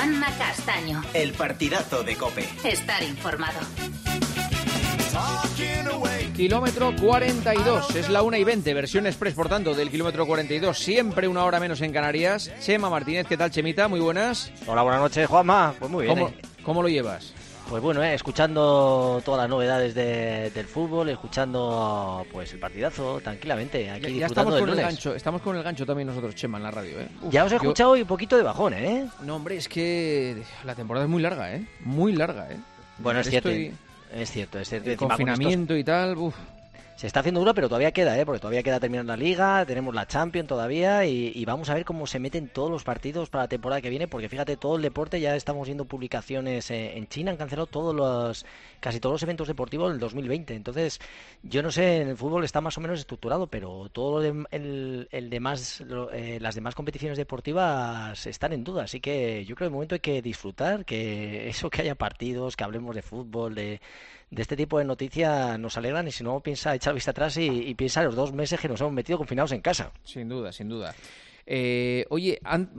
Juanma Castaño. El partidazo de Cope. Estar informado. Kilómetro 42, es la 1 y 20, versión express, por tanto, del kilómetro 42, siempre una hora menos en Canarias. Chema Martínez, ¿qué tal, Chemita? Muy buenas. Hola, buenas noches, Juanma. Pues muy bien. ¿Cómo, eh. cómo lo llevas? Pues bueno, eh, escuchando todas las novedades de- del fútbol, escuchando pues el partidazo tranquilamente, aquí Ya, ya disfrutando estamos del con el gancho, estamos con el gancho también nosotros, Chema, en la radio, ¿eh? Uf, Ya os he yo- escuchado y un poquito de bajón, ¿eh? No, hombre, es que la temporada es muy larga, ¿eh? Muy larga, ¿eh? Bueno, es cierto. Estoy- Es cierto, es cierto. el Encima con estos- confinamiento y tal, uf. Se está haciendo duro, pero todavía queda, ¿eh? Porque todavía queda terminar la liga, tenemos la Champions todavía y, vamos a ver cómo se meten todos los partidos para la temporada que viene, porque fíjate, todo el deporte, ya estamos viendo publicaciones eh, en China, han cancelado todos los, casi todos los eventos deportivos del 2020. Entonces, yo no sé, en el fútbol está más o menos estructurado, pero todo el, el demás, lo- eh, las demás competiciones deportivas están en duda. Así que yo creo que de momento hay que disfrutar, que eso que haya partidos, que hablemos de fútbol, de de este tipo de noticias nos alegran y si no piensa echar vista atrás y, y piensa los dos meses que nos hemos metido confinados en casa. Sin duda, sin duda. Eh, oye, an-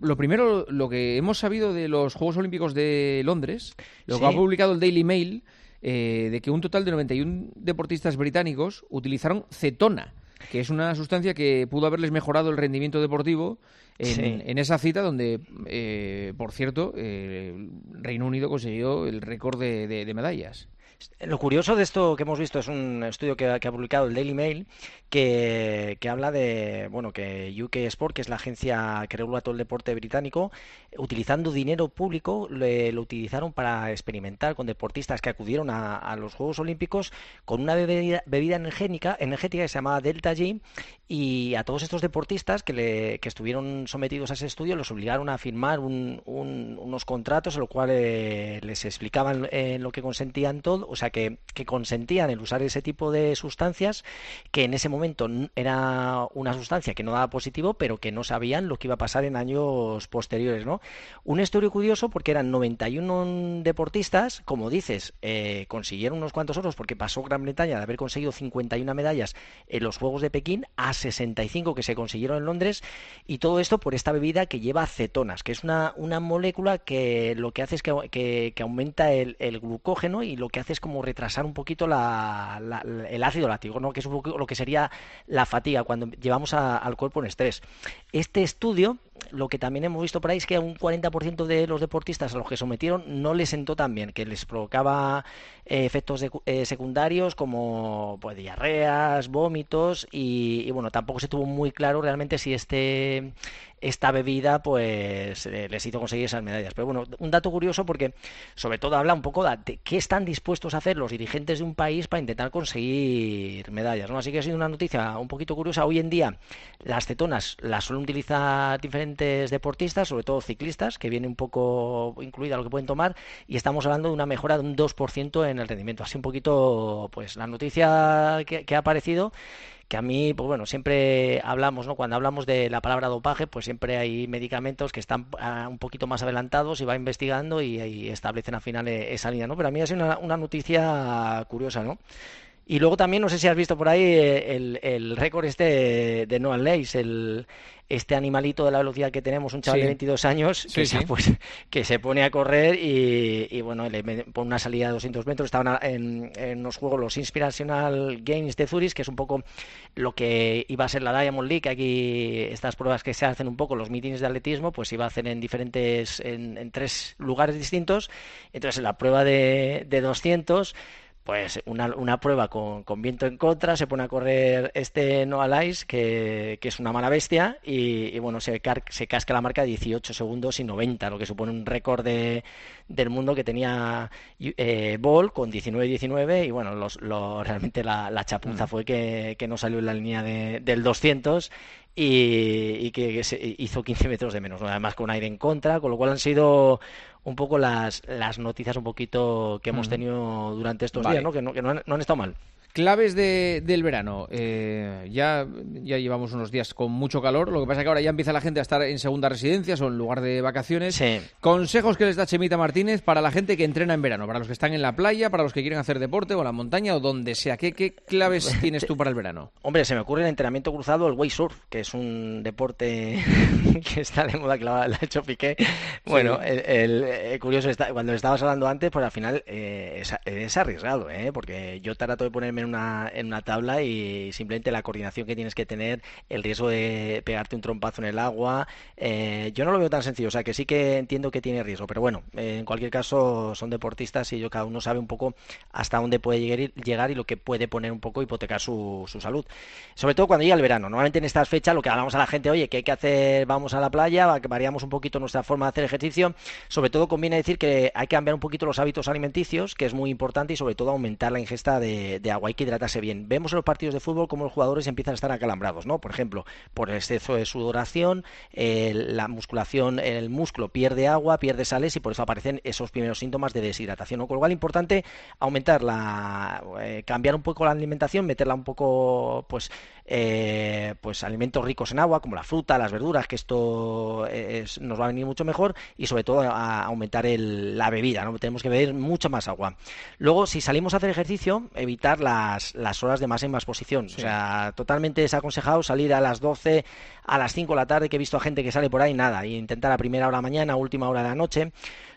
lo primero, lo que hemos sabido de los Juegos Olímpicos de Londres, lo que ha publicado el Daily Mail, eh, de que un total de 91 deportistas británicos utilizaron cetona, que es una sustancia que pudo haberles mejorado el rendimiento deportivo en, Sí. en esa cita donde, eh, por cierto, eh, Reino Unido consiguió el récord de, de- de medallas. Lo curioso de esto que hemos visto es un estudio que, ha- publicado el Daily Mail que, habla de, bueno, que UK Sport, que es la agencia que regula todo el deporte británico, utilizando dinero público, le- lo utilizaron para experimentar con deportistas que acudieron a, los Juegos Olímpicos con una bebida, energética, que se llamaba Delta G y a todos estos deportistas que, le, que estuvieron sometidos a ese estudio los obligaron a firmar un- un- unos contratos en los cuales les explicaban eh, lo que consentían todo, o sea, que, que consentían el usar ese tipo de sustancias, que en ese momento era una sustancia que no daba positivo, pero que no sabían lo que iba a pasar en años posteriores, ¿no? Un estudio curioso porque eran 91 deportistas, como dices, eh, consiguieron unos cuantos otros porque pasó Gran Bretaña de haber conseguido 51 medallas en los Juegos de Pekín a 65 que se consiguieron en Londres y todo esto por esta bebida que lleva cetonas, que es una, una molécula que lo que hace es que, que- que aumenta el, el glucógeno y lo que hace es como retrasar un poquito la- el ácido láctico, ¿no? que es un poco lo que sería la fatiga cuando llevamos al cuerpo en estrés. Este estudio lo que también hemos visto por ahí es que a un 40% de los deportistas a los que sometieron no les sentó tan bien, que les provocaba eh, efectos eh, secundarios como pues, diarreas, vómitos y, bueno, tampoco se tuvo muy claro realmente si este esta bebida pues eh, les hizo conseguir esas medallas. Pero bueno, un dato curioso porque sobre todo habla un poco de qué están dispuestos a hacer los dirigentes de un país para intentar conseguir medallas, ¿no? Así que ha sido una noticia un poquito curiosa. Hoy en día las cetonas las suelen utilizar diferentes deportistas, sobre todo ciclistas, que viene un poco incluida lo que pueden tomar, y estamos hablando de una mejora de un 2% en el rendimiento. Así un poquito, pues la noticia que, ha aparecido que a mí, pues bueno, siempre hablamos, ¿no? Cuando hablamos de la palabra dopaje, pues siempre hay medicamentos que están ah, un poquito más adelantados y va investigando y, y establecen al final eh, esa línea, ¿no? Pero a mí ha sido una, una noticia curiosa, ¿no? Y luego también, no sé si has visto por ahí eh, el, el récord este de Noah Leys, el, este animalito de la velocidad que tenemos, un chaval Sí. de 22 años que, Sí, se, pues, que se pone a correr y, y, bueno, le pone una salida de 200 metros. Estaban en, en los juegos, los Inspirational Games de Zurich, que es un poco lo que iba a ser la Diamond League. Aquí estas pruebas que se hacen un poco, los meetings de atletismo, pues iba a hacer en diferentes, en, en tres lugares distintos. Entonces, en la prueba de, de 200 pues una, una prueba con, con viento en contra, se pone a correr este Noah Lyles, que, que es una mala bestia, y, y bueno, se, car- se casca la marca de 18 segundos y 90, lo que supone un récord de- del mundo que tenía eh, Ball con 19-19, y bueno, los, lo- realmente la, la chapuza fue que, que no salió en la línea de- del 200 y, y que, que se hizo 15 metros de menos, ¿no? además con aire en contra, con lo cual han sido un poco las, las noticias un poquito que hemos Mm. tenido durante estos Vale. días, ¿no? que, no, que no han, no han estado mal. Claves de, del verano. Eh, ya, ya llevamos unos días con mucho calor. Lo que pasa es que ahora ya empieza la gente a estar en segunda residencia o en lugar de vacaciones. Sí. Consejos que les da Chemita Martínez para la gente que entrena en verano, para los que están en la playa, para los que quieren hacer deporte o en la montaña o donde sea. ¿Qué, qué claves tienes tú para el verano? Hombre, se me ocurre el entrenamiento cruzado, el wake surf, que es un deporte que está de moda, que lo ha, hecho Piqué. Bueno, el, el- eh, curioso, está, cuando estabas hablando antes, pues al final eh, es, es arriesgado, ¿eh? Porque yo trato de ponerme en una, tabla y simplemente la coordinación que tienes que tener, el riesgo de pegarte un trompazo en el agua, eh, yo no lo veo tan sencillo, o sea que sí que entiendo que tiene riesgo, pero bueno, en cualquier caso son deportistas y yo cada uno sabe un poco hasta dónde puede llegar llegar y lo que puede poner un poco hipotecar su, salud. Sobre todo cuando llega el verano. Normalmente en estas fechas lo que hablamos a la gente, oye, que hay que hacer, vamos a la playa, variamos un poquito nuestra forma de hacer ejercicio. Sobre todo conviene decir que hay que cambiar un poquito los hábitos alimenticios, que es muy importante, y sobre todo aumentar la ingesta de agua. Hay que hidratarse bien. Vemos en los partidos de fútbol cómo los jugadores empiezan a estar acalambrados, ¿no? Por ejemplo, por el exceso de sudoración, eh, la musculación, el músculo pierde agua, pierde sales y por eso aparecen esos primeros síntomas de deshidratación. Con lo cual, importante aumentar la, eh, cambiar un poco la alimentación, meterla un poco, pues, eh, pues alimentos ricos en agua, como la fruta, las verduras, que esto es- nos va a venir mucho mejor y sobre todo aumentar el- la bebida, ¿no? Tenemos que beber mucha más agua. Luego, si salimos a hacer ejercicio, evitar las, las horas de máxima exposición. O sea, totalmente desaconsejado salir a las 12, a las 5 de la tarde, que he visto a gente que sale por ahí, nada, y intentar a primera hora de la mañana, última hora de la noche.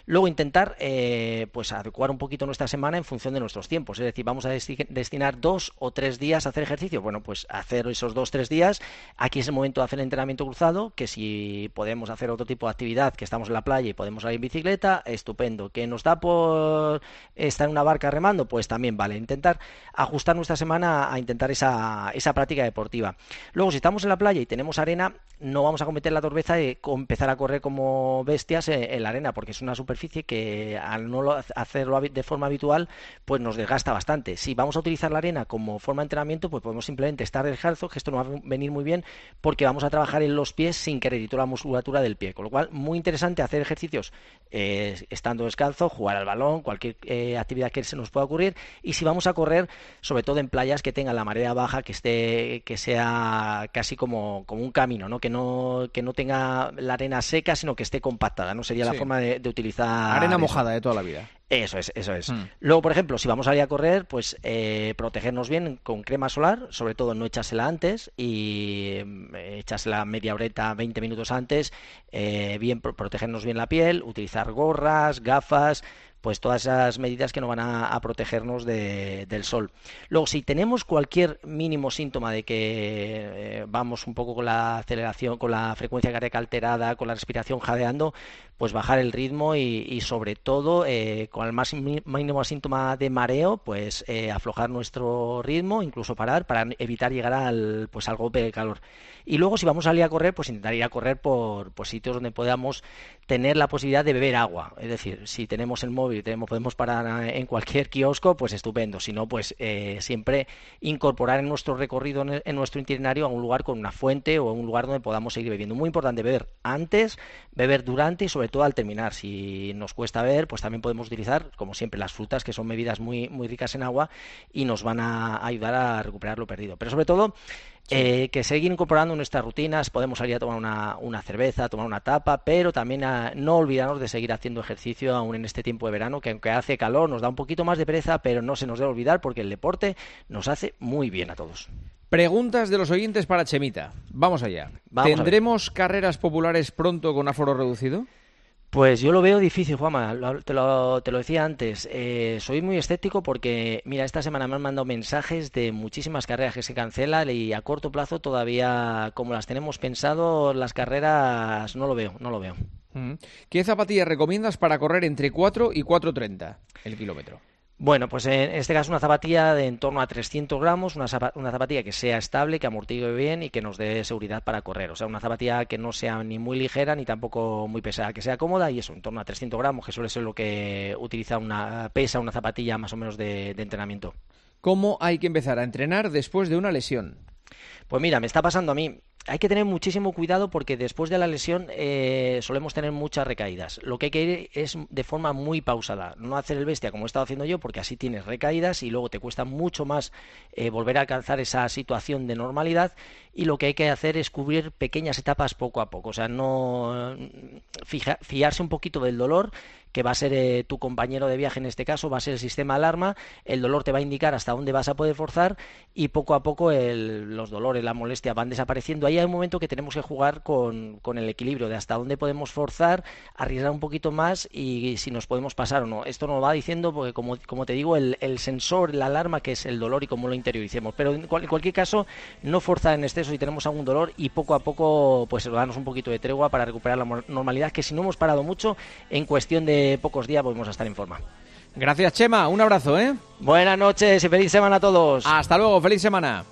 Luego intentar eh, pues adecuar un poquito nuestra semana en función de nuestros tiempos. Es decir, vamos a desti- destinar dos o tres días a hacer ejercicio. Bueno, pues hacer esos dos o tres días. Aquí es el momento de hacer el entrenamiento cruzado, que si podemos hacer otro tipo de actividad, que estamos en la playa y podemos salir en bicicleta, estupendo. Que nos da por estar en una barca remando, pues también vale. Intentar ajustar nuestra semana a intentar esa, esa práctica deportiva. Luego, si estamos en la playa y tenemos arena, no vamos a cometer la torpeza de empezar a correr como bestias en, en la arena, porque es una superficie que al no lo- hacerlo de forma habitual, pues nos desgasta bastante. Si vamos a utilizar la arena como forma de entrenamiento, pues podemos simplemente estar descalzo, que esto nos va a venir muy bien, porque vamos a trabajar en los pies sin que reditúe la musculatura del pie. Con lo cual, muy interesante hacer ejercicios eh, estando descalzo, jugar al balón, cualquier eh, actividad que se nos pueda ocurrir. Y si vamos a correr, sobre todo en playas que tengan la marea baja, que esté, que sea casi como, como un camino, ¿no? Que no, que no tenga la arena seca, sino que esté compactada, ¿no? Sería Sí. la forma de, de utilizar Arena eso. mojada de toda la vida. Eso es, eso es. Mm. Luego, por ejemplo, si vamos a ir a correr, pues eh, protegernos bien con crema solar, sobre todo no echársela antes y mm, echársela media horeta, 20 minutos antes, eh, bien pro- protegernos bien la piel, utilizar gorras, gafas, pues todas esas medidas que nos van a, a protegernos de- del sol. Luego, si tenemos cualquier mínimo síntoma de que eh, vamos un poco con la aceleración, con la frecuencia cardíaca alterada, con la respiración jadeando, pues bajar el ritmo y, sobre todo eh, con el más mínimo síntoma de mareo, pues eh, aflojar nuestro ritmo, incluso parar para evitar llegar al pues al golpe de calor. Y luego si vamos a salir a correr, pues intentar ir a correr por, por sitios donde podamos tener la posibilidad de beber agua. Es decir, si tenemos el móvil, tenemos, podemos parar en cualquier kiosco, pues estupendo. Si no, pues eh, siempre incorporar en nuestro recorrido, en, nuestro itinerario, a un lugar con una fuente o un lugar donde podamos seguir bebiendo. Muy importante beber antes, beber durante y sobre todo al terminar. Si nos cuesta beber, pues también podemos utilizar, como siempre, las frutas, que son bebidas muy, muy ricas en agua y nos van a ayudar a recuperar lo perdido. Pero sobre todo, eh, que seguir incorporando en nuestras rutinas, podemos salir a tomar una, una cerveza, a tomar una tapa, pero también a no olvidarnos de seguir haciendo ejercicio aún en este tiempo de verano, que aunque hace calor nos da un poquito más de pereza, pero no se nos debe olvidar porque el deporte nos hace muy bien a todos. Preguntas de los oyentes para Chemita. Vamos allá. Vamos. ¿Tendremos carreras populares pronto con aforo reducido? Pues yo lo veo difícil, Juanma, te lo, te lo decía antes. Eh, soy muy escéptico porque, mira, esta semana me han mandado mensajes de muchísimas carreras que se cancelan y a corto plazo todavía, como las tenemos pensado, las carreras no lo veo, no lo veo. ¿Qué zapatillas recomiendas para correr entre 4 y 4.30 el kilómetro? Bueno, pues en este caso una zapatilla de en torno a 300 gramos, una, zapa- una zapatilla que sea estable, que amortigue bien y que nos dé seguridad para correr. O sea, una zapatilla que no sea ni muy ligera ni tampoco muy pesada, que sea cómoda y eso, en torno a 300 gramos, que suele ser lo que utiliza una pesa una zapatilla más o menos de, de entrenamiento. ¿Cómo hay que empezar a entrenar después de una lesión? Pues mira, me está pasando a mí. Hay que tener muchísimo cuidado porque después de la lesión eh, solemos tener muchas recaídas. Lo que hay que ir es de forma muy pausada, no hacer el bestia como he estado haciendo yo porque así tienes recaídas y luego te cuesta mucho más eh, volver a alcanzar esa situación de normalidad y lo que hay que hacer es cubrir pequeñas etapas poco a poco, o sea, no fiarse un poquito del dolor que va a ser eh, tu compañero de viaje en este caso, va a ser el sistema alarma, el dolor te va a indicar hasta dónde vas a poder forzar y poco a poco los dolores, la molestia van desapareciendo. Ahí hay un momento que tenemos que jugar con, el equilibrio de hasta dónde podemos forzar, arriesgar un poquito más y, si nos podemos pasar o no. Esto nos va diciendo porque como, como te digo, el, sensor, la alarma que es el dolor y cómo lo interioricemos. Pero en, cualquier caso, no forzar en exceso si tenemos algún dolor y poco a poco pues darnos un poquito de tregua para recuperar la normalidad que si no hemos parado mucho en cuestión de pocos días volvemos a estar en forma. Gracias, Chema. Un abrazo, ¿eh? Buenas noches y feliz semana a todos. Hasta luego, feliz semana.